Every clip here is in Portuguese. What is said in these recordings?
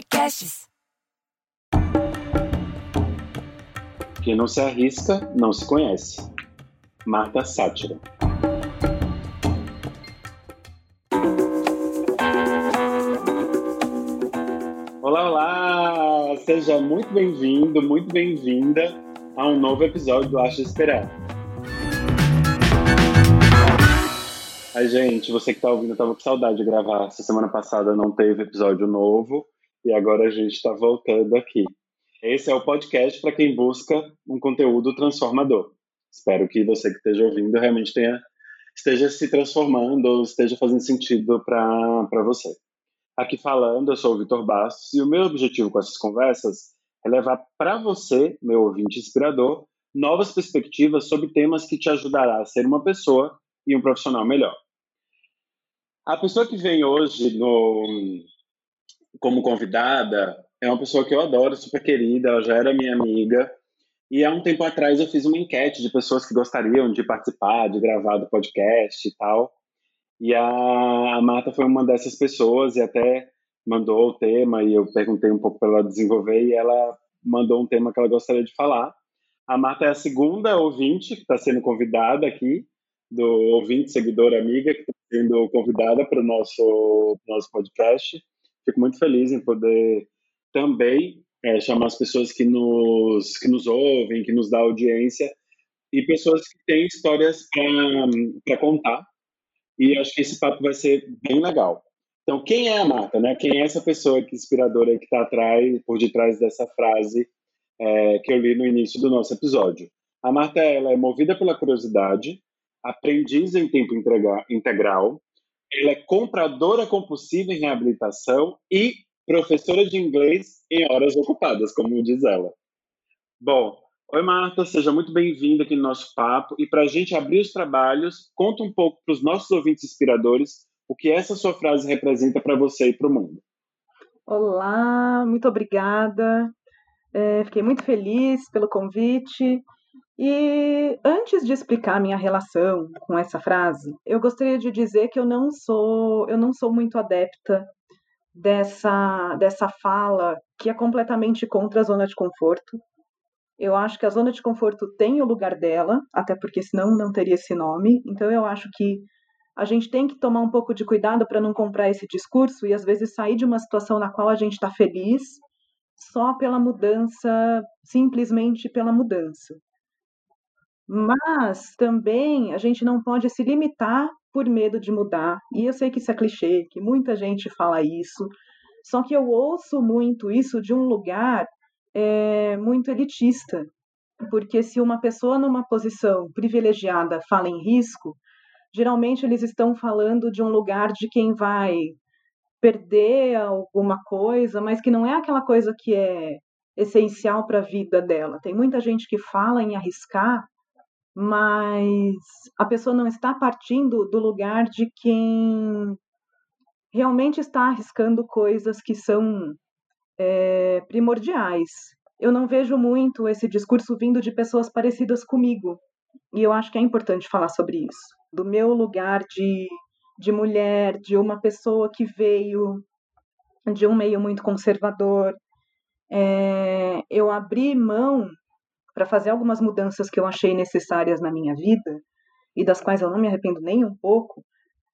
Podcasts. Quem não se arrisca, não se conhece. Marta Sátira. Olá, olá! Seja muito bem-vindo, muito bem-vinda a um novo episódio do Acho Esperar. Ai, gente, você que está ouvindo, eu tava com saudade de gravar. Essa semana passada não teve episódio novo e agora a gente está voltando aqui. Esse é o podcast para quem busca um conteúdo transformador. Espero que você que esteja ouvindo realmente tenha, esteja se transformando ou esteja fazendo sentido para você. Aqui falando, eu sou o Vitor Bastos e o meu objetivo com essas conversas é levar para você, meu ouvinte inspirador, novas perspectivas sobre temas que te ajudará a ser uma pessoa e um profissional melhor. A pessoa que vem hoje no, como convidada é uma pessoa que eu adoro, super querida, ela já era minha amiga. E há um tempo atrás eu fiz uma enquete de pessoas que gostariam de participar, de gravar do podcast e tal. E a, Marta foi uma dessas pessoas e até mandou o tema e eu perguntei um pouco para ela desenvolver e ela mandou um tema que ela gostaria de falar. A Marta é a segunda ouvinte que está sendo convidada aqui, do ouvinte, seguidor, amiga, que está sendo convidada para o nosso, nosso podcast. Fico muito feliz em poder também é, chamar as pessoas que nos, que nos ouvem, que nos dá audiência, e pessoas que têm histórias para contar. E acho que esse papo vai ser bem legal. Então, quem é a Marta? Né? Quem é essa pessoa que inspiradora que está atrás, por detrás dessa frase é, que eu li no início do nosso episódio? A Marta ela é movida pela curiosidade, aprendiz em tempo integral, ela é compradora compulsiva em reabilitação e professora de inglês em horas ocupadas, como diz ela. Bom, oi Marta, seja muito bem-vinda aqui no nosso papo. E para a gente abrir os trabalhos, conta um pouco para os nossos ouvintes inspiradores o que essa sua frase representa para você e para o mundo. Olá, muito obrigada. É, fiquei muito feliz pelo convite. E antes de explicar minha relação com essa frase, eu gostaria de dizer que eu não sou, eu não sou muito adepta dessa dessa fala que é completamente contra a zona de conforto. Eu acho que a zona de conforto tem o lugar dela, até porque senão não teria esse nome. Então eu acho que a gente tem que tomar um pouco de cuidado para não comprar esse discurso e às vezes sair de uma situação na qual a gente está feliz só pela mudança, simplesmente pela mudança. Mas também a gente não pode se limitar por medo de mudar. E eu sei que isso é clichê, que muita gente fala isso. Só que eu ouço muito isso de um lugar é, muito elitista. Porque se uma pessoa numa posição privilegiada fala em risco, geralmente eles estão falando de um lugar de quem vai perder alguma coisa, mas que não é aquela coisa que é essencial para a vida dela. Tem muita gente que fala em arriscar mas a pessoa não está partindo do lugar de quem realmente está arriscando coisas que são é, primordiais. Eu não vejo muito esse discurso vindo de pessoas parecidas comigo, e eu acho que é importante falar sobre isso. Do meu lugar de, de mulher, de uma pessoa que veio de um meio muito conservador, é, eu abri mão para fazer algumas mudanças que eu achei necessárias na minha vida e das quais eu não me arrependo nem um pouco,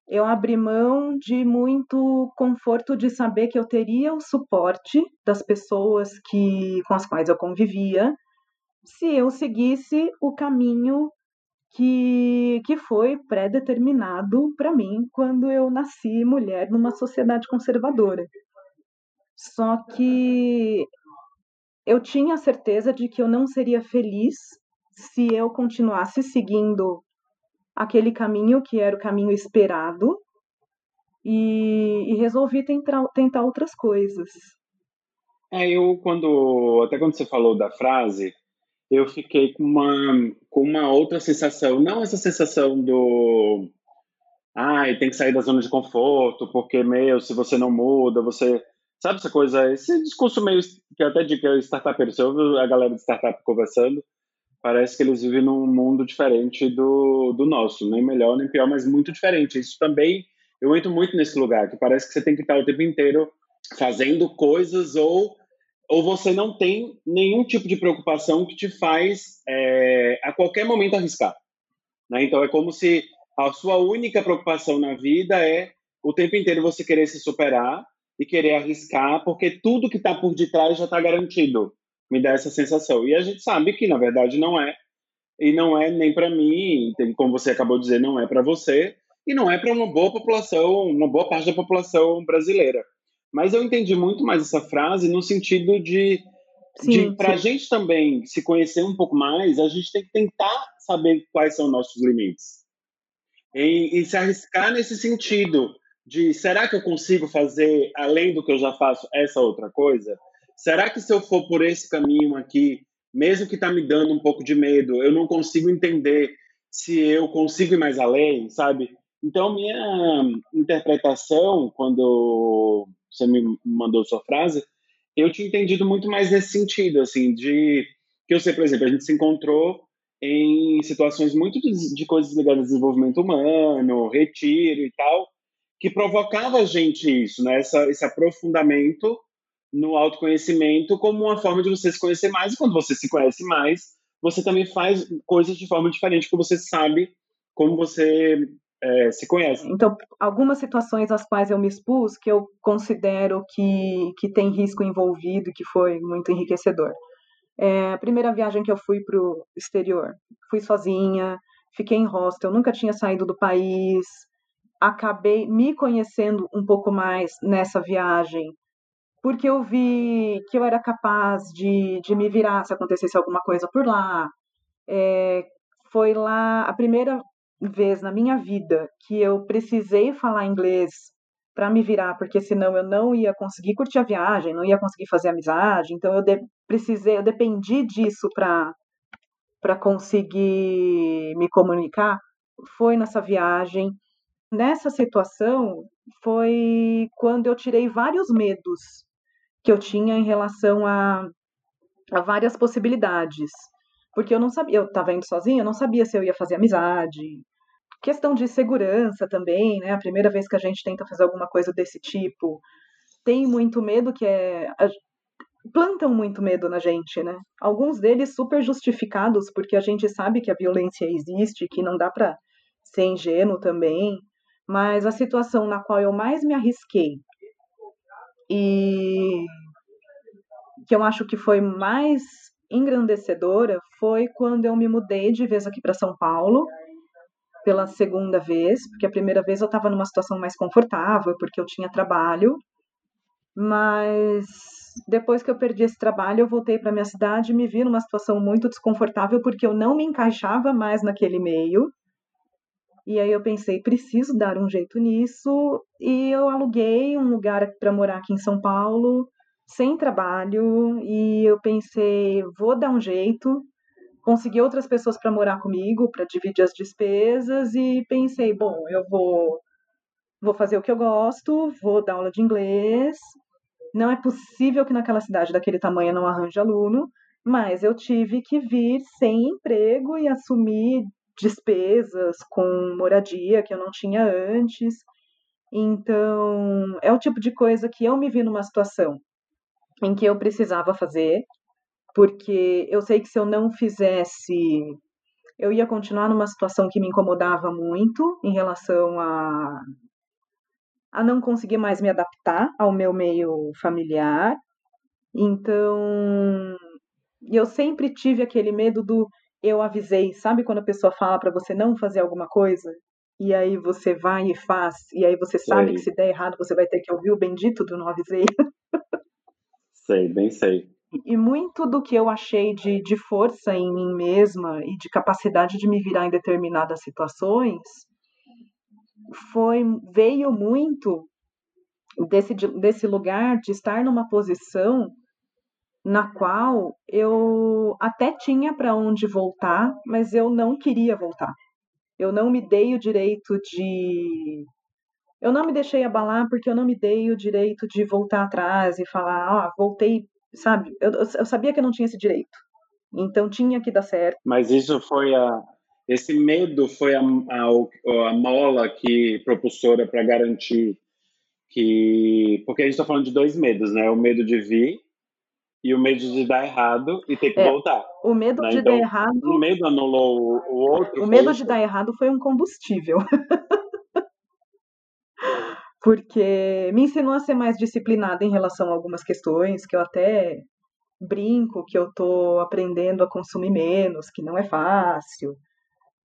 eu abri mão de muito conforto de saber que eu teria o suporte das pessoas que com as quais eu convivia se eu seguisse o caminho que, que foi pré-determinado para mim quando eu nasci mulher numa sociedade conservadora. Só que eu tinha certeza de que eu não seria feliz se eu continuasse seguindo aquele caminho que era o caminho esperado e, e resolvi tentar, tentar outras coisas. É, eu quando até quando você falou da frase, eu fiquei com uma com uma outra sensação, não essa sensação do ai, tem que sair da zona de conforto, porque meu, se você não muda, você Sabe essa coisa, esse discurso meio que eu até digo que é startupeiro, você ouve a galera de startup conversando, parece que eles vivem num mundo diferente do, do nosso, nem melhor nem pior, mas muito diferente. Isso também, eu entro muito nesse lugar, que parece que você tem que estar o tempo inteiro fazendo coisas ou ou você não tem nenhum tipo de preocupação que te faz é, a qualquer momento arriscar. Né? Então é como se a sua única preocupação na vida é o tempo inteiro você querer se superar e querer arriscar, porque tudo que está por detrás já está garantido. Me dá essa sensação. E a gente sabe que na verdade não é e não é nem para mim, como você acabou de dizer, não é para você e não é para uma boa população, uma boa parte da população brasileira. Mas eu entendi muito mais essa frase no sentido de, de para a gente também se conhecer um pouco mais, a gente tem que tentar saber quais são nossos limites. E, e se arriscar nesse sentido de será que eu consigo fazer, além do que eu já faço, essa outra coisa? Será que se eu for por esse caminho aqui, mesmo que está me dando um pouco de medo, eu não consigo entender se eu consigo ir mais além, sabe? Então, minha interpretação, quando você me mandou sua frase, eu tinha entendido muito mais nesse sentido, assim, de que eu sei, por exemplo, a gente se encontrou em situações muito de, de coisas ligadas ao desenvolvimento humano, retiro e tal, que provocava a gente isso, né? Essa, esse aprofundamento no autoconhecimento como uma forma de você se conhecer mais. E quando você se conhece mais, você também faz coisas de forma diferente, porque você sabe como você é, se conhece. Então, algumas situações às quais eu me expus que eu considero que, que tem risco envolvido, que foi muito enriquecedor. É, a primeira viagem que eu fui para o exterior, fui sozinha, fiquei em hostel, nunca tinha saído do país, acabei me conhecendo um pouco mais nessa viagem, porque eu vi que eu era capaz de, de me virar se acontecesse alguma coisa por lá. É, foi lá a primeira vez na minha vida que eu precisei falar inglês para me virar, porque senão eu não ia conseguir curtir a viagem, não ia conseguir fazer amizade. Então eu de, precisei, eu dependi disso para para conseguir me comunicar. Foi nessa viagem. Nessa situação foi quando eu tirei vários medos que eu tinha em relação a, a várias possibilidades. Porque eu não sabia, eu estava indo sozinha, eu não sabia se eu ia fazer amizade. Questão de segurança também, né? A primeira vez que a gente tenta fazer alguma coisa desse tipo, tem muito medo que é. plantam muito medo na gente, né? Alguns deles super justificados, porque a gente sabe que a violência existe, que não dá para ser ingênuo também. Mas a situação na qual eu mais me arrisquei e que eu acho que foi mais engrandecedora foi quando eu me mudei de vez aqui para São Paulo pela segunda vez, porque a primeira vez eu estava numa situação mais confortável, porque eu tinha trabalho, mas depois que eu perdi esse trabalho, eu voltei para minha cidade e me vi numa situação muito desconfortável, porque eu não me encaixava mais naquele meio. E aí eu pensei, preciso dar um jeito nisso, e eu aluguei um lugar para morar aqui em São Paulo, sem trabalho, e eu pensei, vou dar um jeito. Consegui outras pessoas para morar comigo, para dividir as despesas, e pensei, bom, eu vou vou fazer o que eu gosto, vou dar aula de inglês. Não é possível que naquela cidade daquele tamanho não arranje aluno, mas eu tive que vir sem emprego e assumir despesas com moradia que eu não tinha antes. Então, é o tipo de coisa que eu me vi numa situação em que eu precisava fazer, porque eu sei que se eu não fizesse, eu ia continuar numa situação que me incomodava muito em relação a a não conseguir mais me adaptar ao meu meio familiar. Então, eu sempre tive aquele medo do eu avisei. Sabe quando a pessoa fala para você não fazer alguma coisa? E aí você vai e faz, e aí você sabe sei. que se der errado você vai ter que ouvir o bendito do não avisei. Sei, bem sei. E muito do que eu achei de, de força em mim mesma e de capacidade de me virar em determinadas situações foi veio muito desse, desse lugar de estar numa posição na qual eu até tinha para onde voltar, mas eu não queria voltar. Eu não me dei o direito de. Eu não me deixei abalar porque eu não me dei o direito de voltar atrás e falar, ah, voltei, sabe? Eu, eu sabia que eu não tinha esse direito. Então tinha que dar certo. Mas isso foi a. Esse medo foi a, a, a mola que propulsora para garantir que porque a gente está falando de dois medos, né? O medo de vir e o medo de dar errado e ter que é, voltar. O medo né? de então, dar errado. O medo anulou o outro. O medo de dar errado foi um combustível. Porque me ensinou a ser mais disciplinada em relação a algumas questões que eu até brinco que eu tô aprendendo a consumir menos, que não é fácil.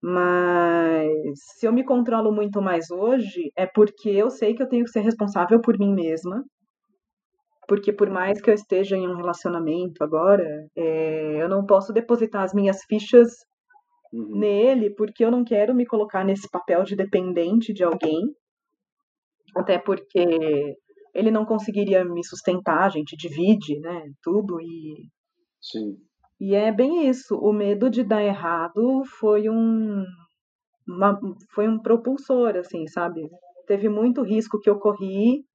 Mas se eu me controlo muito mais hoje, é porque eu sei que eu tenho que ser responsável por mim mesma. Porque por mais que eu esteja em um relacionamento agora, é, eu não posso depositar as minhas fichas uhum. nele, porque eu não quero me colocar nesse papel de dependente de alguém. Até porque ele não conseguiria me sustentar, a gente divide, né, tudo e Sim. E é bem isso. O medo de dar errado foi um, uma, foi um propulsor, assim, sabe? Teve muito risco que eu corri.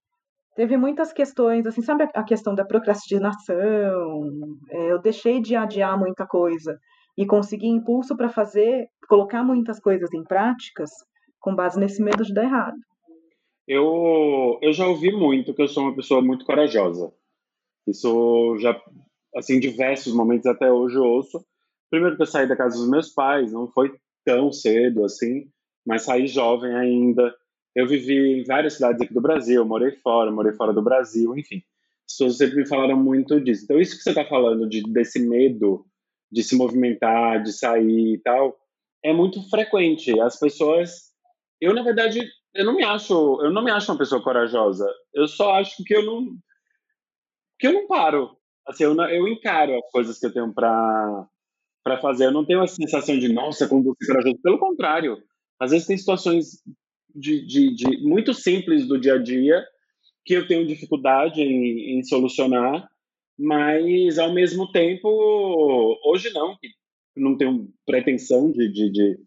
Teve muitas questões, assim, sabe a questão da procrastinação? É, eu deixei de adiar muita coisa e consegui impulso para fazer, colocar muitas coisas em práticas com base nesse medo de dar errado. Eu, eu já ouvi muito que eu sou uma pessoa muito corajosa. Isso já assim, diversos momentos até hoje eu ouço. Primeiro que eu saí da casa dos meus pais, não foi tão cedo assim, mas saí jovem ainda. Eu vivi em várias cidades aqui do Brasil, morei fora, morei fora do Brasil, enfim. As pessoas sempre me falaram muito disso. Então, isso que você está falando, de, desse medo de se movimentar, de sair e tal, é muito frequente. As pessoas. Eu, na verdade, eu não me acho, eu não me acho uma pessoa corajosa. Eu só acho que eu não que eu não paro. Assim, eu, eu encaro as coisas que eu tenho para para fazer. Eu não tenho a sensação de, nossa, como você é corajoso. Pelo contrário, às vezes tem situações de, de, de, muito simples do dia a dia que eu tenho dificuldade em, em solucionar, mas ao mesmo tempo, hoje não, não tenho pretensão de, de, de,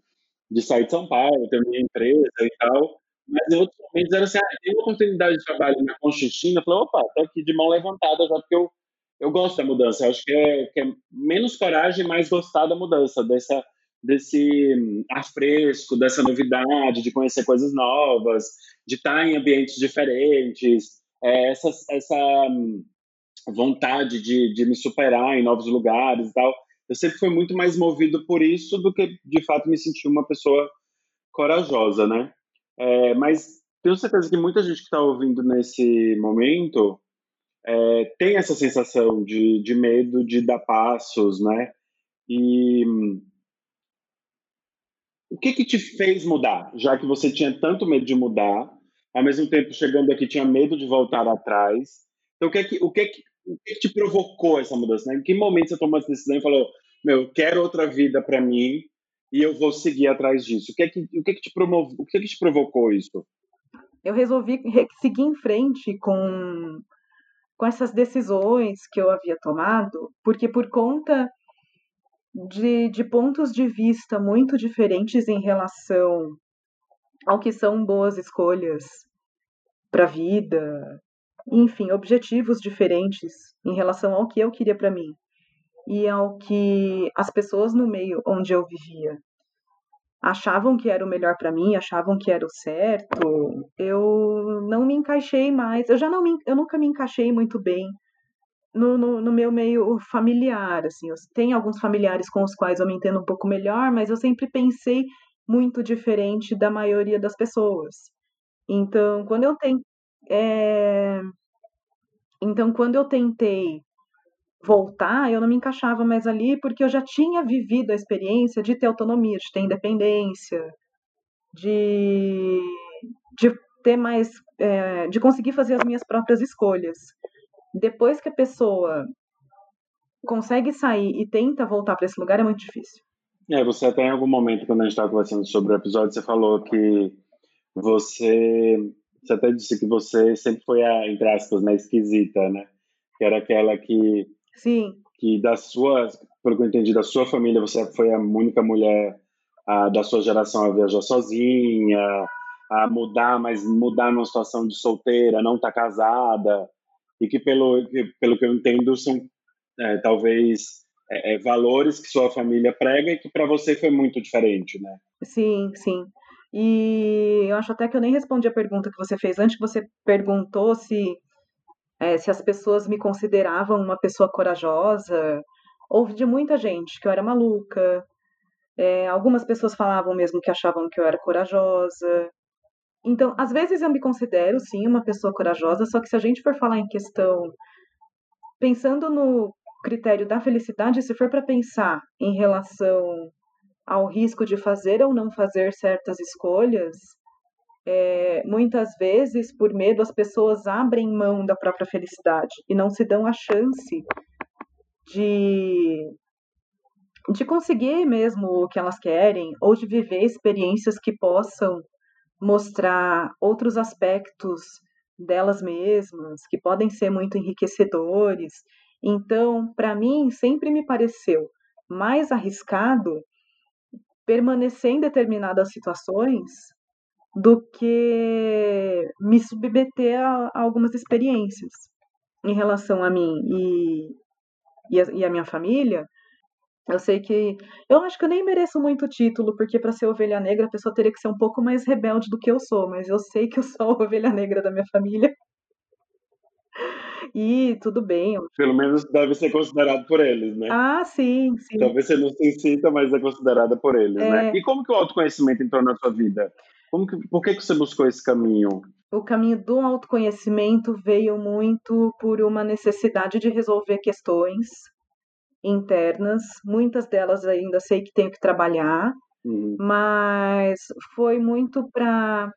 de sair de São Paulo, ter minha empresa e tal, mas em outros momentos era assim, ah, tem uma oportunidade de trabalho na Conchichina, eu falei, opa, tô aqui de mão levantada já porque eu eu gosto da mudança. Eu acho que é, que é menos coragem, mais gostar da mudança, dessa, desse hum, ar fresco, dessa novidade, de conhecer coisas novas, de estar em ambientes diferentes, é, essa, essa hum, vontade de, de me superar em novos lugares e tal. Eu sempre fui muito mais movido por isso do que, de fato, me sentir uma pessoa corajosa, né? É, mas tenho certeza que muita gente que está ouvindo nesse momento é, tem essa sensação de, de medo de dar passos, né? E o que que te fez mudar? Já que você tinha tanto medo de mudar, ao mesmo tempo chegando aqui tinha medo de voltar atrás. Então o que que o que que, o que, que te provocou essa mudança? Né? Em que momento você tomou essa decisão e falou, meu, eu quero outra vida para mim e eu vou seguir atrás disso? O que que o que que te promoveu? O que que te provocou isso? Eu resolvi seguir em frente com com essas decisões que eu havia tomado, porque por conta de, de pontos de vista muito diferentes em relação ao que são boas escolhas para a vida, enfim, objetivos diferentes em relação ao que eu queria para mim e ao que as pessoas no meio onde eu vivia achavam que era o melhor para mim, achavam que era o certo, eu não me encaixei mais. Eu já não me, eu nunca me encaixei muito bem no, no, no, meu meio familiar, assim. Eu tenho alguns familiares com os quais eu me entendo um pouco melhor, mas eu sempre pensei muito diferente da maioria das pessoas. Então, quando eu tenho é... então quando eu tentei voltar, eu não me encaixava mais ali porque eu já tinha vivido a experiência de ter autonomia, de ter independência, de, de ter mais, é, de conseguir fazer as minhas próprias escolhas. Depois que a pessoa consegue sair e tenta voltar para esse lugar, é muito difícil. É, você até em algum momento, quando a gente estava conversando sobre o episódio, você falou que você, você até disse que você sempre foi a, entre aspas, né, esquisita, né? Que era aquela que Sim. Que da sua, pelo que eu entendi, da sua família, você foi a única mulher a, da sua geração a viajar sozinha, a mudar, mas mudar numa situação de solteira, não estar tá casada, e que pelo, que, pelo que eu entendo são é, talvez é, é, valores que sua família prega e que para você foi muito diferente, né? Sim, sim. E eu acho até que eu nem respondi a pergunta que você fez antes, que você perguntou se, é, se as pessoas me consideravam uma pessoa corajosa. Houve de muita gente que eu era maluca. É, algumas pessoas falavam mesmo que achavam que eu era corajosa. Então, às vezes eu me considero, sim, uma pessoa corajosa, só que se a gente for falar em questão, pensando no critério da felicidade, se for para pensar em relação ao risco de fazer ou não fazer certas escolhas, é, muitas vezes, por medo, as pessoas abrem mão da própria felicidade e não se dão a chance de, de conseguir mesmo o que elas querem ou de viver experiências que possam mostrar outros aspectos delas mesmas, que podem ser muito enriquecedores. Então, para mim, sempre me pareceu mais arriscado permanecer em determinadas situações do que me submeter a, algumas experiências em relação a mim e, e, a, e a minha família. Eu sei que. Eu acho que eu nem mereço muito título, porque para ser ovelha negra a pessoa teria que ser um pouco mais rebelde do que eu sou, mas eu sei que eu sou a ovelha negra da minha família. E tudo bem. Pelo menos deve ser considerado por eles, né? Ah, sim, sim. Talvez você não se sinta, mas é considerada por eles, né? é... né? E como que o autoconhecimento entrou na sua vida? Como que, por que, que você buscou esse caminho? O caminho do autoconhecimento veio muito por uma necessidade de resolver questões internas. Muitas delas ainda sei que tenho que trabalhar, uhum. mas foi muito para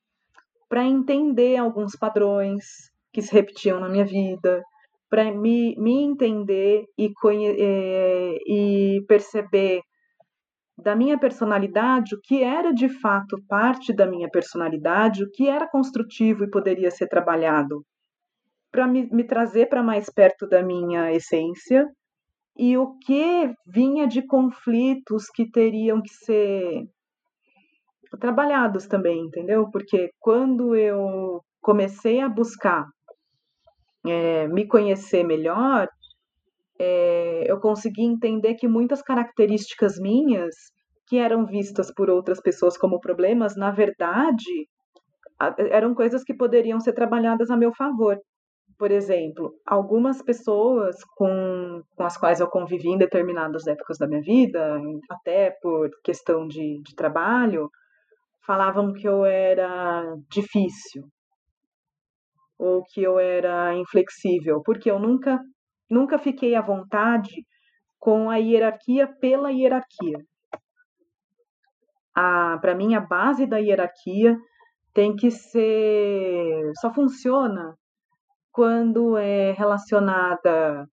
para entender alguns padrões, que se repetiam na minha vida, para me, me entender e, é, e perceber da minha personalidade o que era de fato parte da minha personalidade, o que era construtivo e poderia ser trabalhado, para me, me trazer para mais perto da minha essência e o que vinha de conflitos que teriam que ser trabalhados também, entendeu? Porque quando eu comecei a buscar é, me conhecer melhor, é, eu consegui entender que muitas características minhas, que eram vistas por outras pessoas como problemas, na verdade, eram coisas que poderiam ser trabalhadas a meu favor. Por exemplo, algumas pessoas com, com as quais eu convivi em determinadas épocas da minha vida, até por questão de, de trabalho, falavam que eu era difícil, ou que eu era inflexível, porque eu nunca, nunca fiquei à vontade com a hierarquia pela hierarquia. Para mim, a base da hierarquia tem que ser. só funciona quando é relacionada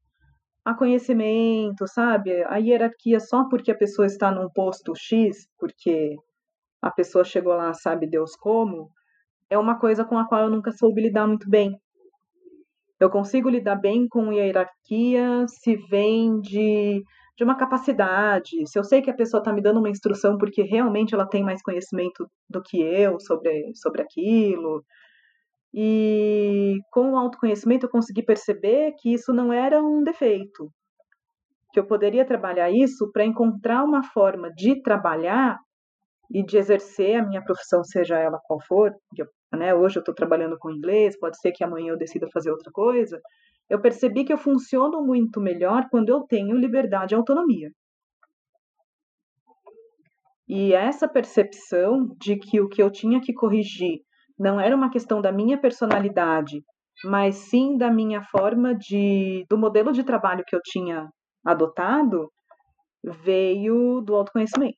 a conhecimento, sabe? A hierarquia só porque a pessoa está num posto X, porque a pessoa chegou lá, sabe Deus como, é uma coisa com a qual eu nunca soube lidar muito bem. Eu consigo lidar bem com hierarquia se vem de, de uma capacidade, se eu sei que a pessoa está me dando uma instrução porque realmente ela tem mais conhecimento do que eu sobre, sobre aquilo. E com o autoconhecimento eu consegui perceber que isso não era um defeito, que eu poderia trabalhar isso para encontrar uma forma de trabalhar e de exercer a minha profissão, seja ela qual for, eu né? Hoje eu estou trabalhando com inglês, pode ser que amanhã eu decida fazer outra coisa. Eu percebi que eu funciono muito melhor quando eu tenho liberdade e autonomia. E essa percepção de que o que eu tinha que corrigir não era uma questão da minha personalidade, mas sim da minha forma de do modelo de trabalho que eu tinha adotado, veio do autoconhecimento.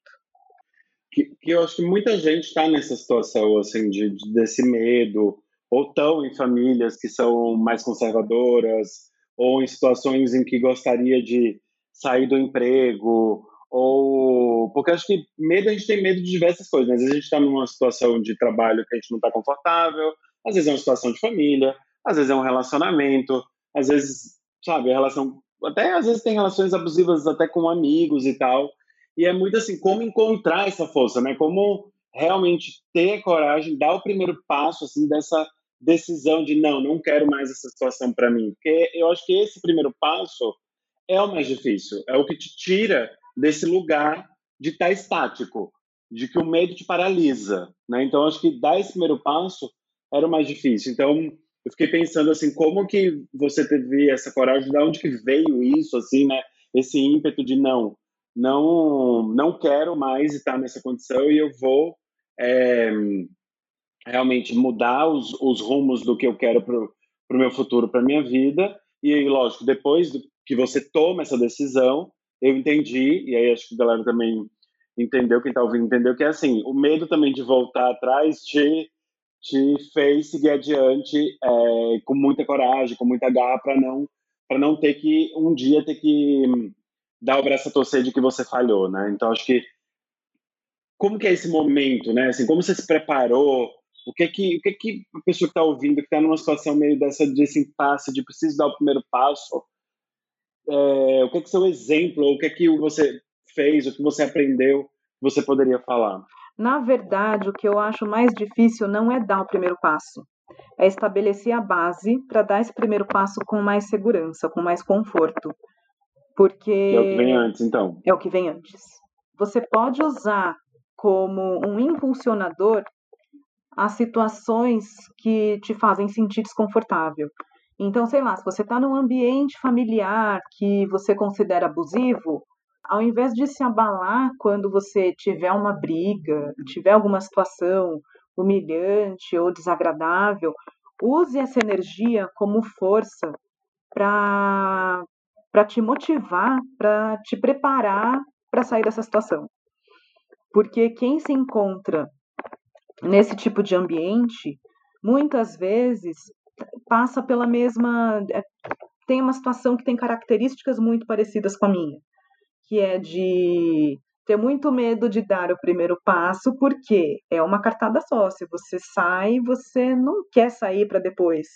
Que, que eu acho que muita gente está nessa situação assim de, de, desse medo ou estão em famílias que são mais conservadoras ou em situações em que gostaria de sair do emprego ou porque acho que medo a gente tem medo de diversas coisas né? às vezes a gente está numa situação de trabalho que a gente não está confortável às vezes é uma situação de família às vezes é um relacionamento às vezes sabe a relação até às vezes tem relações abusivas até com amigos e tal e é muito assim, como encontrar essa força, né? Como realmente ter coragem, dar o primeiro passo assim dessa decisão de não, não quero mais essa situação para mim. Porque eu acho que esse primeiro passo é o mais difícil, é o que te tira desse lugar de estar tá estático. de que o medo te paralisa, né? Então acho que dar esse primeiro passo era o mais difícil. Então eu fiquei pensando assim, como que você teve essa coragem, de onde que veio isso, assim, né? Esse ímpeto de não, não, não quero mais estar nessa condição e eu vou é, realmente mudar os, os rumos do que eu quero para o meu futuro, para minha vida. E lógico, depois que você toma essa decisão, eu entendi, e aí acho que a galera também entendeu, quem está ouvindo entendeu, que é assim, o medo também de voltar atrás te, te fez seguir adiante é, com muita coragem, com muita garra, para não, não ter que, um dia, ter que dar o braço a torcer de que você falhou, né? Então, acho que como que é esse momento, né? Assim, como você se preparou? O que que, o que, que a pessoa que está ouvindo, que está numa situação meio dessa desse impasse de preciso dar o primeiro passo, é, o que que seu exemplo, o que que você fez, o que você aprendeu, você poderia falar? Na verdade, o que eu acho mais difícil não é dar o primeiro passo, é estabelecer a base para dar esse primeiro passo com mais segurança, com mais conforto. Porque. É o que vem antes, então. É o que vem antes. Você pode usar como um impulsionador as situações que te fazem sentir desconfortável. Então, sei lá, se você está num ambiente familiar que você considera abusivo, ao invés de se abalar quando você tiver uma briga, tiver alguma situação humilhante ou desagradável, use essa energia como força para te motivar, para te preparar para sair dessa situação. Porque quem se encontra nesse tipo de ambiente, muitas vezes passa pela mesma. É, tem uma situação que tem características muito parecidas com a minha, que é de ter muito medo de dar o primeiro passo, porque é uma cartada só. Se você sai, você não quer sair para depois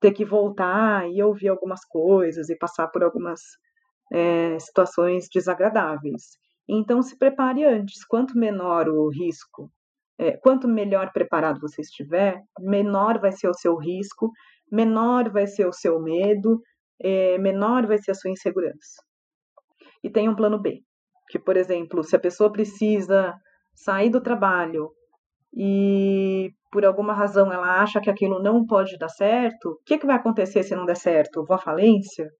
ter que voltar e ouvir algumas coisas e passar por algumas é, situações desagradáveis. Então, se prepare antes. Quanto menor o risco, é, quanto melhor preparado você estiver, menor vai ser o seu risco, menor vai ser o seu medo, é, menor vai ser a sua insegurança. E tem um plano B, que, por exemplo, se a pessoa precisa sair do trabalho e por alguma razão ela acha que aquilo não pode dar certo, o que, que vai acontecer se não der certo? Vou à falência?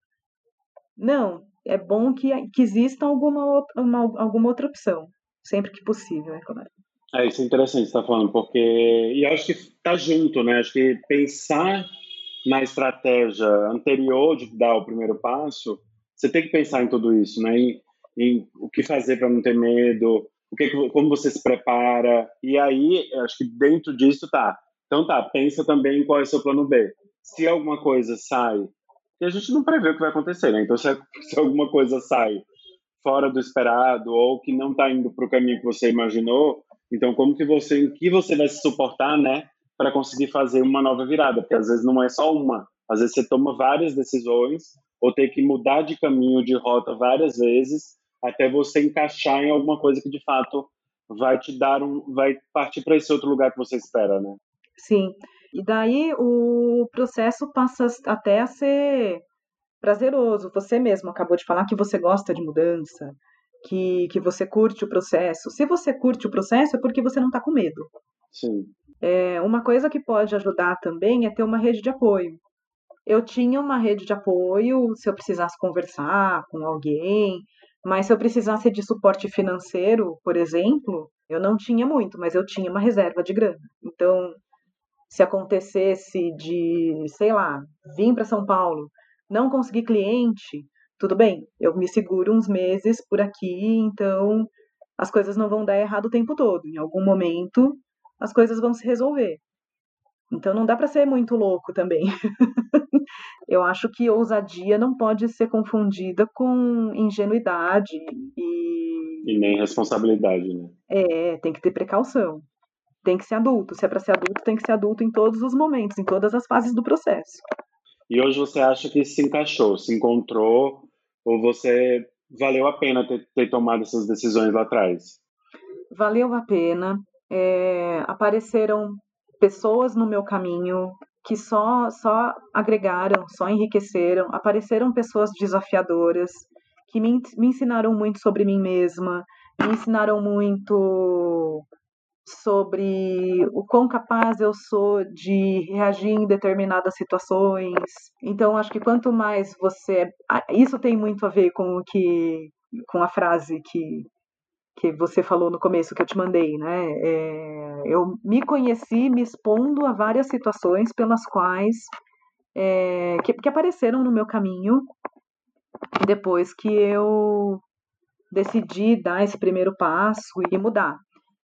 Não, é bom que, que exista alguma, uma, alguma outra opção, sempre que possível, é claro. É, isso é interessante você estar tá falando, porque. E acho que está junto, né? Acho que pensar na estratégia anterior de dar o primeiro passo, você tem que pensar em tudo isso, né? Em, em o que fazer para não ter medo, o que, como você se prepara. E aí, acho que dentro disso tá. Então tá, pensa também qual é o seu plano B. Se alguma coisa sai, e a gente não prevê o que vai acontecer, né? Então se, se alguma coisa sai fora do esperado ou que não está indo para o caminho que você imaginou, então como que você, em que você vai se suportar, né, para conseguir fazer uma nova virada? Porque às vezes não é só uma, às vezes você toma várias decisões ou tem que mudar de caminho, de rota várias vezes até você encaixar em alguma coisa que de fato vai te dar um, vai partir para esse outro lugar que você espera, né? Sim. E daí o processo passa até a ser prazeroso. Você mesmo acabou de falar que você gosta de mudança, que, que você curte o processo. Se você curte o processo, é porque você não está com medo. Sim. É, uma coisa que pode ajudar também é ter uma rede de apoio. Eu tinha uma rede de apoio se eu precisasse conversar com alguém, mas se eu precisasse de suporte financeiro, por exemplo, eu não tinha muito, mas eu tinha uma reserva de grana. Então, se acontecesse de, sei lá, vir para São Paulo, não conseguir cliente, tudo bem, eu me seguro uns meses por aqui, então as coisas não vão dar errado o tempo todo. Em algum momento, as coisas vão se resolver. Então não dá para ser muito louco também. Eu acho que ousadia não pode ser confundida com ingenuidade e. E nem responsabilidade, né? É, tem que ter precaução. Tem que ser adulto. Se é para ser adulto, tem que ser adulto em todos os momentos, em todas as fases do processo. E hoje você acha que se encaixou, se encontrou, ou você valeu a pena ter, ter tomado essas decisões lá atrás? Valeu a pena. É, apareceram pessoas no meu caminho que só só agregaram, só enriqueceram. Apareceram pessoas desafiadoras que me, me ensinaram muito sobre mim mesma, me ensinaram muito sobre o quão capaz eu sou de reagir em determinadas situações. Então, acho que quanto mais você. Isso tem muito a ver com o que. com a frase que, que você falou no começo, que eu te mandei, né? É, eu me conheci me expondo a várias situações pelas quais. É, que, que apareceram no meu caminho depois que eu decidi dar esse primeiro passo e mudar.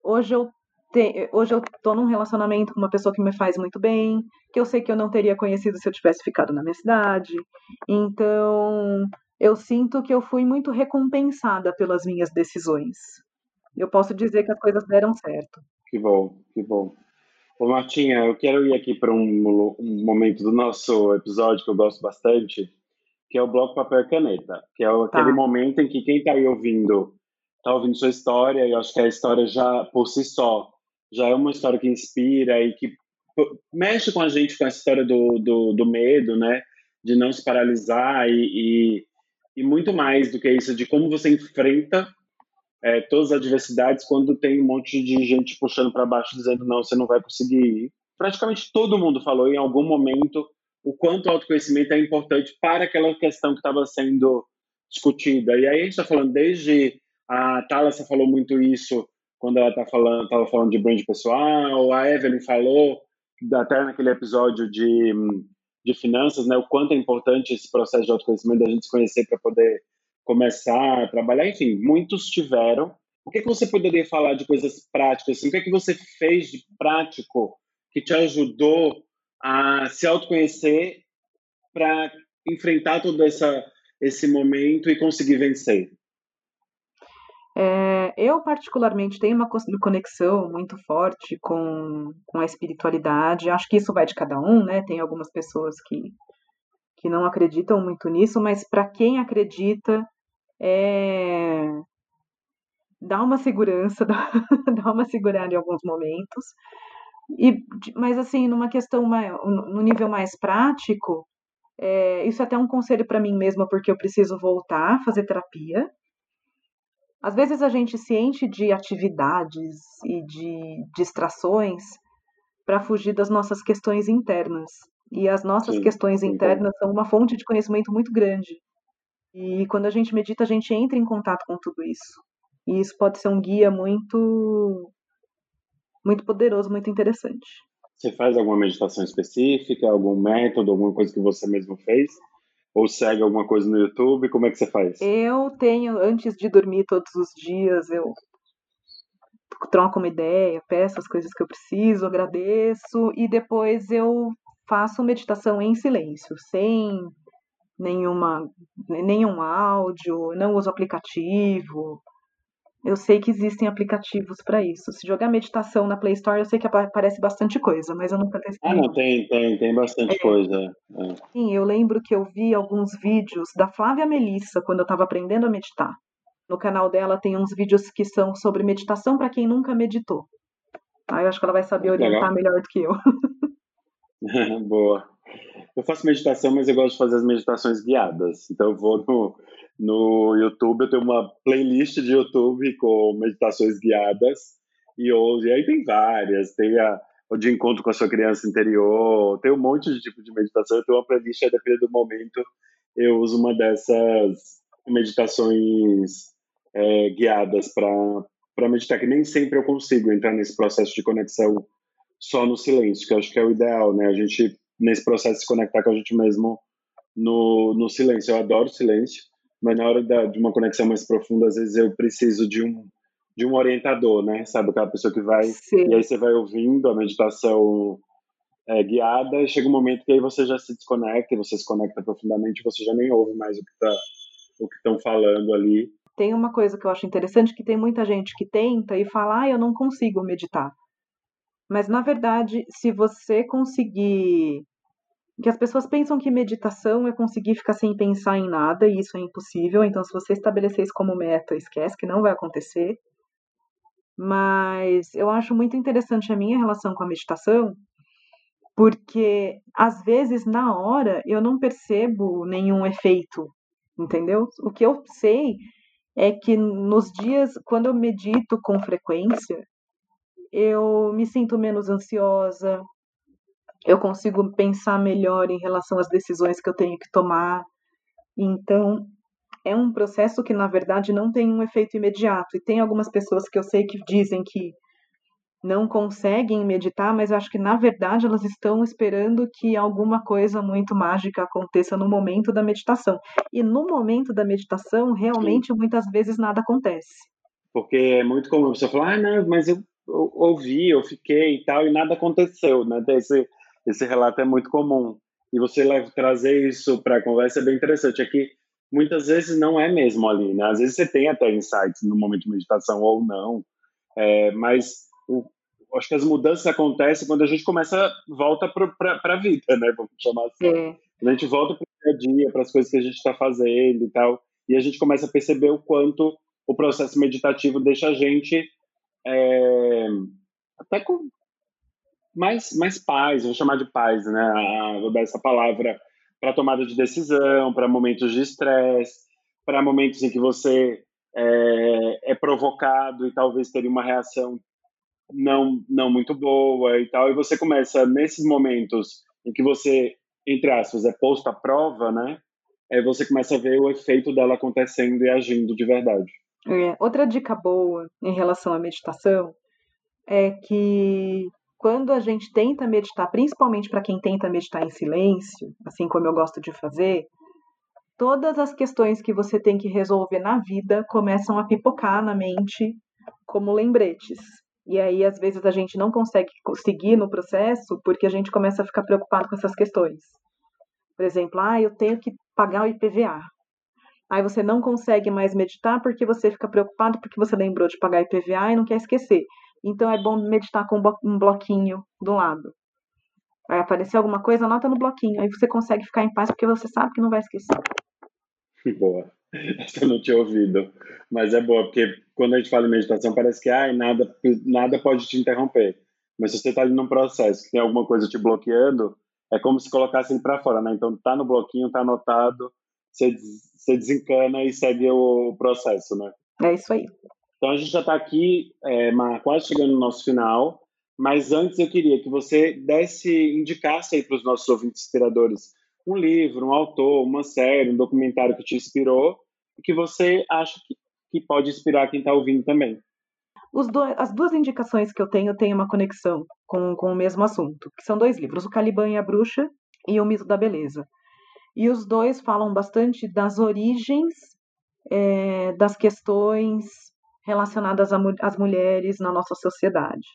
Hoje eu te, hoje eu tô num relacionamento com uma pessoa que me faz muito bem, que eu sei que eu não teria conhecido se eu tivesse ficado na minha cidade. Então, eu sinto que eu fui muito recompensada pelas minhas decisões. Eu posso dizer que as coisas deram certo. Que bom, que bom. Ô Martinha, eu quero ir aqui para um, um, momento do nosso episódio que eu gosto bastante, que é o bloco papel e caneta, que é aquele tá. momento em que quem está aí ouvindo está ouvindo sua história, e eu acho que a história já por si só já é uma história que inspira e que mexe com a gente com a história do, do, do medo, né? De não se paralisar e, e, e, muito mais do que isso, de como você enfrenta é, todas as adversidades quando tem um monte de gente puxando para baixo dizendo não, você não vai conseguir. Praticamente todo mundo falou em algum momento o quanto o autoconhecimento é importante para aquela questão que estava sendo discutida. E aí a gente está falando desde a Thalassa falou muito isso quando ela tá falando, estava falando de brand pessoal, a Evelyn falou até naquele episódio de, de finanças, né, o quanto é importante esse processo de autoconhecimento, da gente se conhecer para poder começar a trabalhar, enfim, muitos tiveram. O que, que você poderia falar de coisas práticas? Assim, o que, que você fez de prático que te ajudou a se autoconhecer para enfrentar todo essa, esse momento e conseguir vencer? É, eu, particularmente, tenho uma conexão muito forte com, com a espiritualidade. Acho que isso vai de cada um, né? Tem algumas pessoas que, que não acreditam muito nisso, mas para quem acredita, é, dá uma segurança, dá, dá uma segurada em alguns momentos. E, mas, assim, numa questão, mais, no nível mais prático, é, isso é até um conselho para mim mesma, porque eu preciso voltar a fazer terapia às vezes a gente se enche de atividades e de distrações para fugir das nossas questões internas. E as nossas sim, questões internas são uma fonte de conhecimento muito grande. E quando a gente medita, a gente entra em contato com tudo isso. E isso pode ser um guia muito muito poderoso, muito interessante. Você faz alguma meditação específica, algum método, alguma coisa que você mesmo fez? Ou segue alguma coisa no YouTube? Como é que você faz? Eu tenho, antes de dormir todos os dias, eu troco uma ideia, peço as coisas que eu preciso, agradeço e depois eu faço meditação em silêncio, sem nenhuma nenhum áudio, não uso aplicativo, eu sei que existem aplicativos para isso. Se jogar meditação na Play Store, eu sei que aparece bastante coisa, mas eu nunca testei. Ah, não, tem, tem, tem bastante é. coisa. É. Sim, eu lembro que eu vi alguns vídeos da Flávia Melissa quando eu estava aprendendo a meditar. No canal dela tem uns vídeos que são sobre meditação para quem nunca meditou. Aí eu acho que ela vai saber orientar Legal. melhor do que eu. Boa. Eu faço meditação, mas eu gosto de fazer as meditações guiadas. Então eu vou no, no YouTube, eu tenho uma playlist de YouTube com meditações guiadas e hoje aí tem várias, tem a, o de encontro com a sua criança interior, tem um monte de tipo de meditação, eu tenho uma playlist, a depender do momento, eu uso uma dessas meditações é, guiadas para meditar, que nem sempre eu consigo entrar nesse processo de conexão só no silêncio, que eu acho que é o ideal, né? A gente, nesse processo, se conectar com a gente mesmo no, no silêncio. Eu adoro silêncio, mas na hora da, de uma conexão mais profunda, às vezes eu preciso de um de um orientador, né? Sabe aquela pessoa que vai Sim. e aí você vai ouvindo a meditação é, guiada, e chega um momento que aí você já se desconecta, e você se conecta profundamente, você já nem ouve mais o que tá o que estão falando ali. Tem uma coisa que eu acho interessante que tem muita gente que tenta e fala, ah, eu não consigo meditar. Mas na verdade, se você conseguir que as pessoas pensam que meditação é conseguir ficar sem pensar em nada, e isso é impossível. Então, se você estabelecer isso como meta, esquece que não vai acontecer. Mas eu acho muito interessante a minha relação com a meditação, porque às vezes na hora eu não percebo nenhum efeito, entendeu? O que eu sei é que nos dias, quando eu medito com frequência, eu me sinto menos ansiosa, eu consigo pensar melhor em relação às decisões que eu tenho que tomar. Então, é um processo que, na verdade, não tem um efeito imediato. E tem algumas pessoas que eu sei que dizem que não conseguem meditar, mas acho que, na verdade, elas estão esperando que alguma coisa muito mágica aconteça no momento da meditação. E no momento da meditação, realmente, Sim. muitas vezes nada acontece. Porque é muito comum você falar, ah, não, mas eu, ouvi, eu fiquei e tal, e nada aconteceu, né? Esse, esse relato é muito comum. E você leva, trazer isso para a conversa é bem interessante. É que muitas vezes não é mesmo ali, né? Às vezes você tem até insights no momento de meditação ou não, é, mas o, acho que as mudanças acontecem quando a gente começa, volta para a vida, né? Vamos chamar assim. É. a gente volta para o dia a dia, para as coisas que a gente está fazendo e tal, e a gente começa a perceber o quanto o processo meditativo deixa a gente é, até com mais, mais paz, vou chamar de paz, né? Vou dar essa palavra para tomada de decisão, para momentos de estresse, para momentos em que você é, é, provocado e talvez teria uma reação não, não muito boa e tal, e você começa, nesses momentos em que você, entre aspas, é posto à prova, né? Aí você começa a ver o efeito dela acontecendo e agindo de verdade. É, outra dica boa em relação à meditação é que quando a gente tenta meditar, principalmente para quem tenta meditar em silêncio, assim como eu gosto de fazer, todas as questões que você tem que resolver na vida começam a pipocar na mente como lembretes. E aí, às vezes, a gente não consegue seguir no processo porque a gente começa a ficar preocupado com essas questões. Por exemplo, ah, eu tenho que pagar o IPVA. Aí você não consegue mais meditar porque você fica preocupado porque você lembrou de pagar IPVA e não quer esquecer. Então é bom meditar com um bloquinho do lado. Vai aparecer alguma coisa, anota no bloquinho. Aí você consegue ficar em paz porque você sabe que não vai esquecer. Boa. Essa eu não tinha ouvido. Mas é boa, porque quando a gente fala em meditação, parece que ai, nada, nada pode te interromper. Mas se você está ali num processo que tem alguma coisa te bloqueando, é como se colocasse ele para fora, né? Então tá no bloquinho, tá anotado, você, você desencana e segue o processo, né? É isso aí. Então a gente já está aqui, é, quase chegando no nosso final, mas antes eu queria que você desse, indicasse aí para os nossos ouvintes inspiradores um livro, um autor, uma série, um documentário que te inspirou e que você acha que, que pode inspirar quem está ouvindo também. Do, as duas indicações que eu tenho têm uma conexão com, com o mesmo assunto, que são dois livros, O Caliban e a Bruxa e O Mito da Beleza. E os dois falam bastante das origens é, das questões relacionadas às mulheres na nossa sociedade.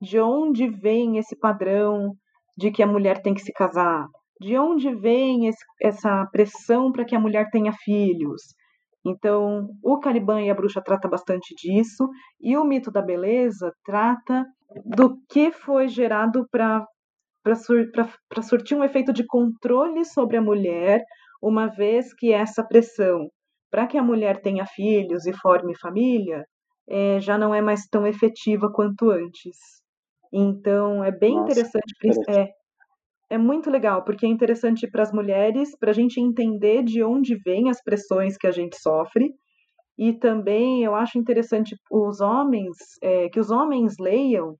De onde vem esse padrão de que a mulher tem que se casar? De onde vem esse, essa pressão para que a mulher tenha filhos? Então, o Caliban e a Bruxa trata bastante disso, e o mito da beleza trata do que foi gerado para sur, surtir um efeito de controle sobre a mulher, uma vez que essa pressão para que a mulher tenha filhos e forme família é, já não é mais tão efetiva quanto antes. Então, é bem Nossa, interessante. É, é muito legal, porque é interessante para as mulheres, para a gente entender de onde vêm as pressões que a gente sofre. E também eu acho interessante os homens, é, que os homens leiam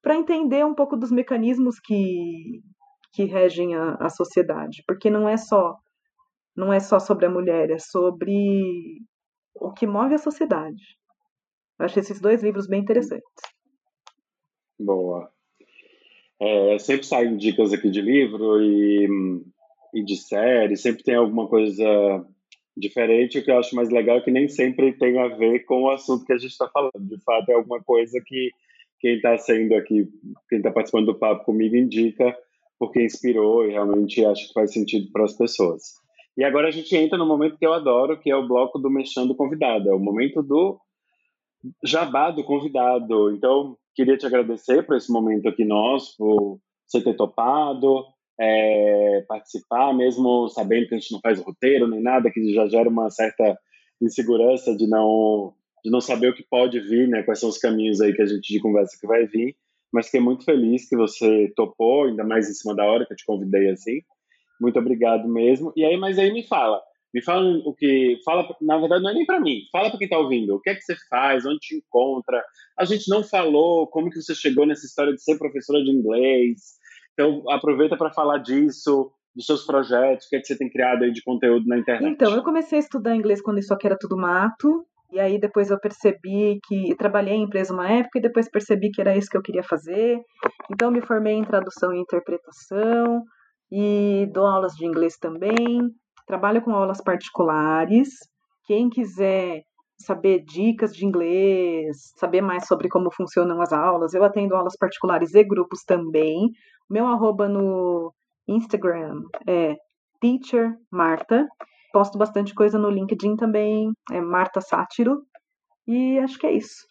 para entender um pouco dos mecanismos que, que regem a, a sociedade, porque não é só não é só sobre a mulher, é sobre o que move a sociedade. Eu esses dois livros bem interessantes. Boa. É, sempre saem dicas aqui de livro e, e de série, sempre tem alguma coisa diferente. O que eu acho mais legal é que nem sempre tem a ver com o assunto que a gente está falando. De fato, é alguma coisa que quem está sendo aqui, quem está participando do papo comigo, indica porque inspirou e realmente acho que faz sentido para as pessoas. E agora a gente entra no momento que eu adoro, que é o bloco do Mexendo Convidado. É o momento do jabá do convidado. Então, queria te agradecer por esse momento aqui nosso, por você ter topado, é, participar, mesmo sabendo que a gente não faz roteiro nem nada, que já gera uma certa insegurança de não de não saber o que pode vir, né? Quais são os caminhos aí que a gente de conversa que vai vir. Mas fiquei muito feliz que você topou, ainda mais em cima da hora que eu te convidei assim. Muito obrigado mesmo. E aí, mas aí me fala, Me fala o que. Fala, na verdade, não é nem para mim. Fala para quem está ouvindo. O que é que você faz? Onde te encontra? A gente não falou como que você chegou nessa história de ser professora de inglês. Então, aproveita para falar disso, dos seus projetos, o que é que você tem criado aí de conteúdo na internet. Então, eu comecei a estudar inglês quando isso aqui era tudo mato. E aí depois eu percebi que trabalhei em empresa uma época e depois percebi que era isso que eu queria fazer. Então me formei em tradução e interpretação e dou aulas de inglês também. Trabalho com aulas particulares. Quem quiser saber dicas de inglês, saber mais sobre como funcionam as aulas, eu atendo aulas particulares e grupos também. Meu arroba no Instagram é Teacher Marta. Posto bastante coisa no LinkedIn também, é Marta Sátiro. E acho que é isso.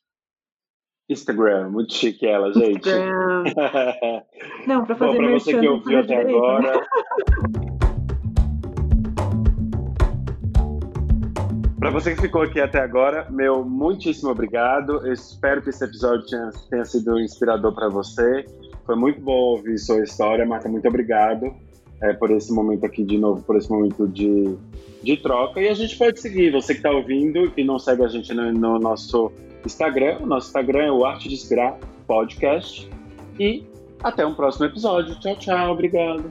Instagram, muito chique ela, gente. Instagram. Não, para fazer Bom, pra você que ouviu até direito, agora. Para você que ficou aqui até agora, meu muitíssimo obrigado. Eu espero que esse episódio tenha, tenha sido inspirador para você. Foi muito bom ouvir sua história, Marta. Muito obrigado é, por esse momento aqui de novo, por esse momento de, de troca. E a gente pode seguir. Você que está ouvindo e não segue a gente no, no, nosso Instagram, o nosso Instagram é o Arte de Inspirar Podcast. E até um próximo episódio. Tchau, tchau. Obrigado.